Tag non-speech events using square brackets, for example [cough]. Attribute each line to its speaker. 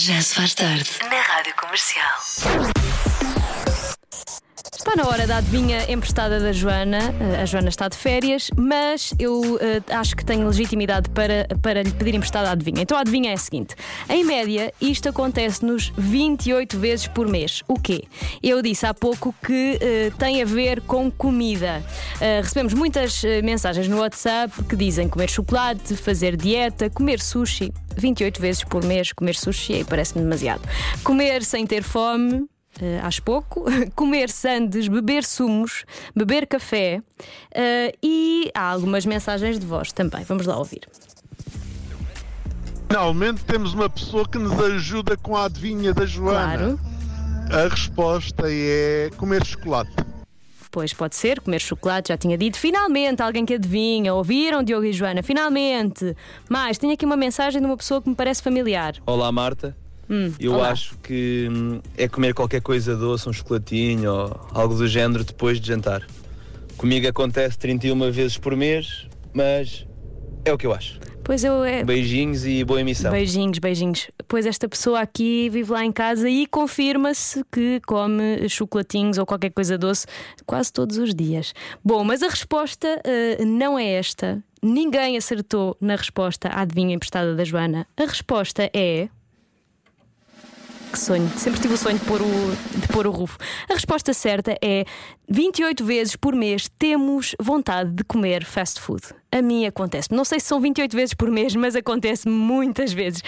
Speaker 1: Já se faz tarde. Na Rádio Comercial.
Speaker 2: Está na hora da adivinha emprestada da Joana. Eh, A Joana está de férias, mas eu eh, acho que tenho legitimidade para, para lhe pedir emprestada a adivinha. Então a adivinha é a seguinte: em média, isto acontece-nos 28 vezes por mês. O quê? Eu disse há pouco que eh, tem a ver com comida. Eh, recebemos muitas mensagens no WhatsApp que dizem comer chocolate, fazer dieta, comer sushi. 28 vezes por mês comer sushi, aí parece-me demasiado. Comer sem ter fome. Uh, acho pouco, [laughs] comer sandes, beber sumos, beber café uh, e há algumas mensagens de voz também. Vamos lá ouvir.
Speaker 3: Finalmente temos uma pessoa que nos ajuda com a adivinha da Joana.
Speaker 2: Claro,
Speaker 3: A resposta é comer chocolate.
Speaker 2: pois pode ser, comer chocolate, já tinha dito. Finalmente, alguém que adivinha. Ouviram, Diogo e Joana? Finalmente. Mais, tenho aqui uma mensagem de uma pessoa que me parece familiar.
Speaker 4: Olá Marta, eu
Speaker 2: olá.
Speaker 4: acho que hum, é comer qualquer coisa doce, um chocolatinho ou algo do género depois de jantar. Comigo acontece 31 vezes por mês, mas é o que eu acho.
Speaker 2: Pois eu é.
Speaker 4: Beijinhos e boa emissão.
Speaker 2: Beijinhos, beijinhos. Pois esta pessoa aqui vive lá em casa e confirma-se que come chocolatinhos ou qualquer coisa doce quase todos os dias. Bom, mas a resposta eh, não é esta. Ninguém acertou na resposta à adivinha emprestada da Joana. A resposta é. Que sonho. Sempre tive o sonho de pôr o, de pôr o rufo. A resposta certa é 28 vezes por mês temos vontade de comer fast food. A mim acontece. Não sei se são 28 vezes por mês, mas acontece muitas vezes.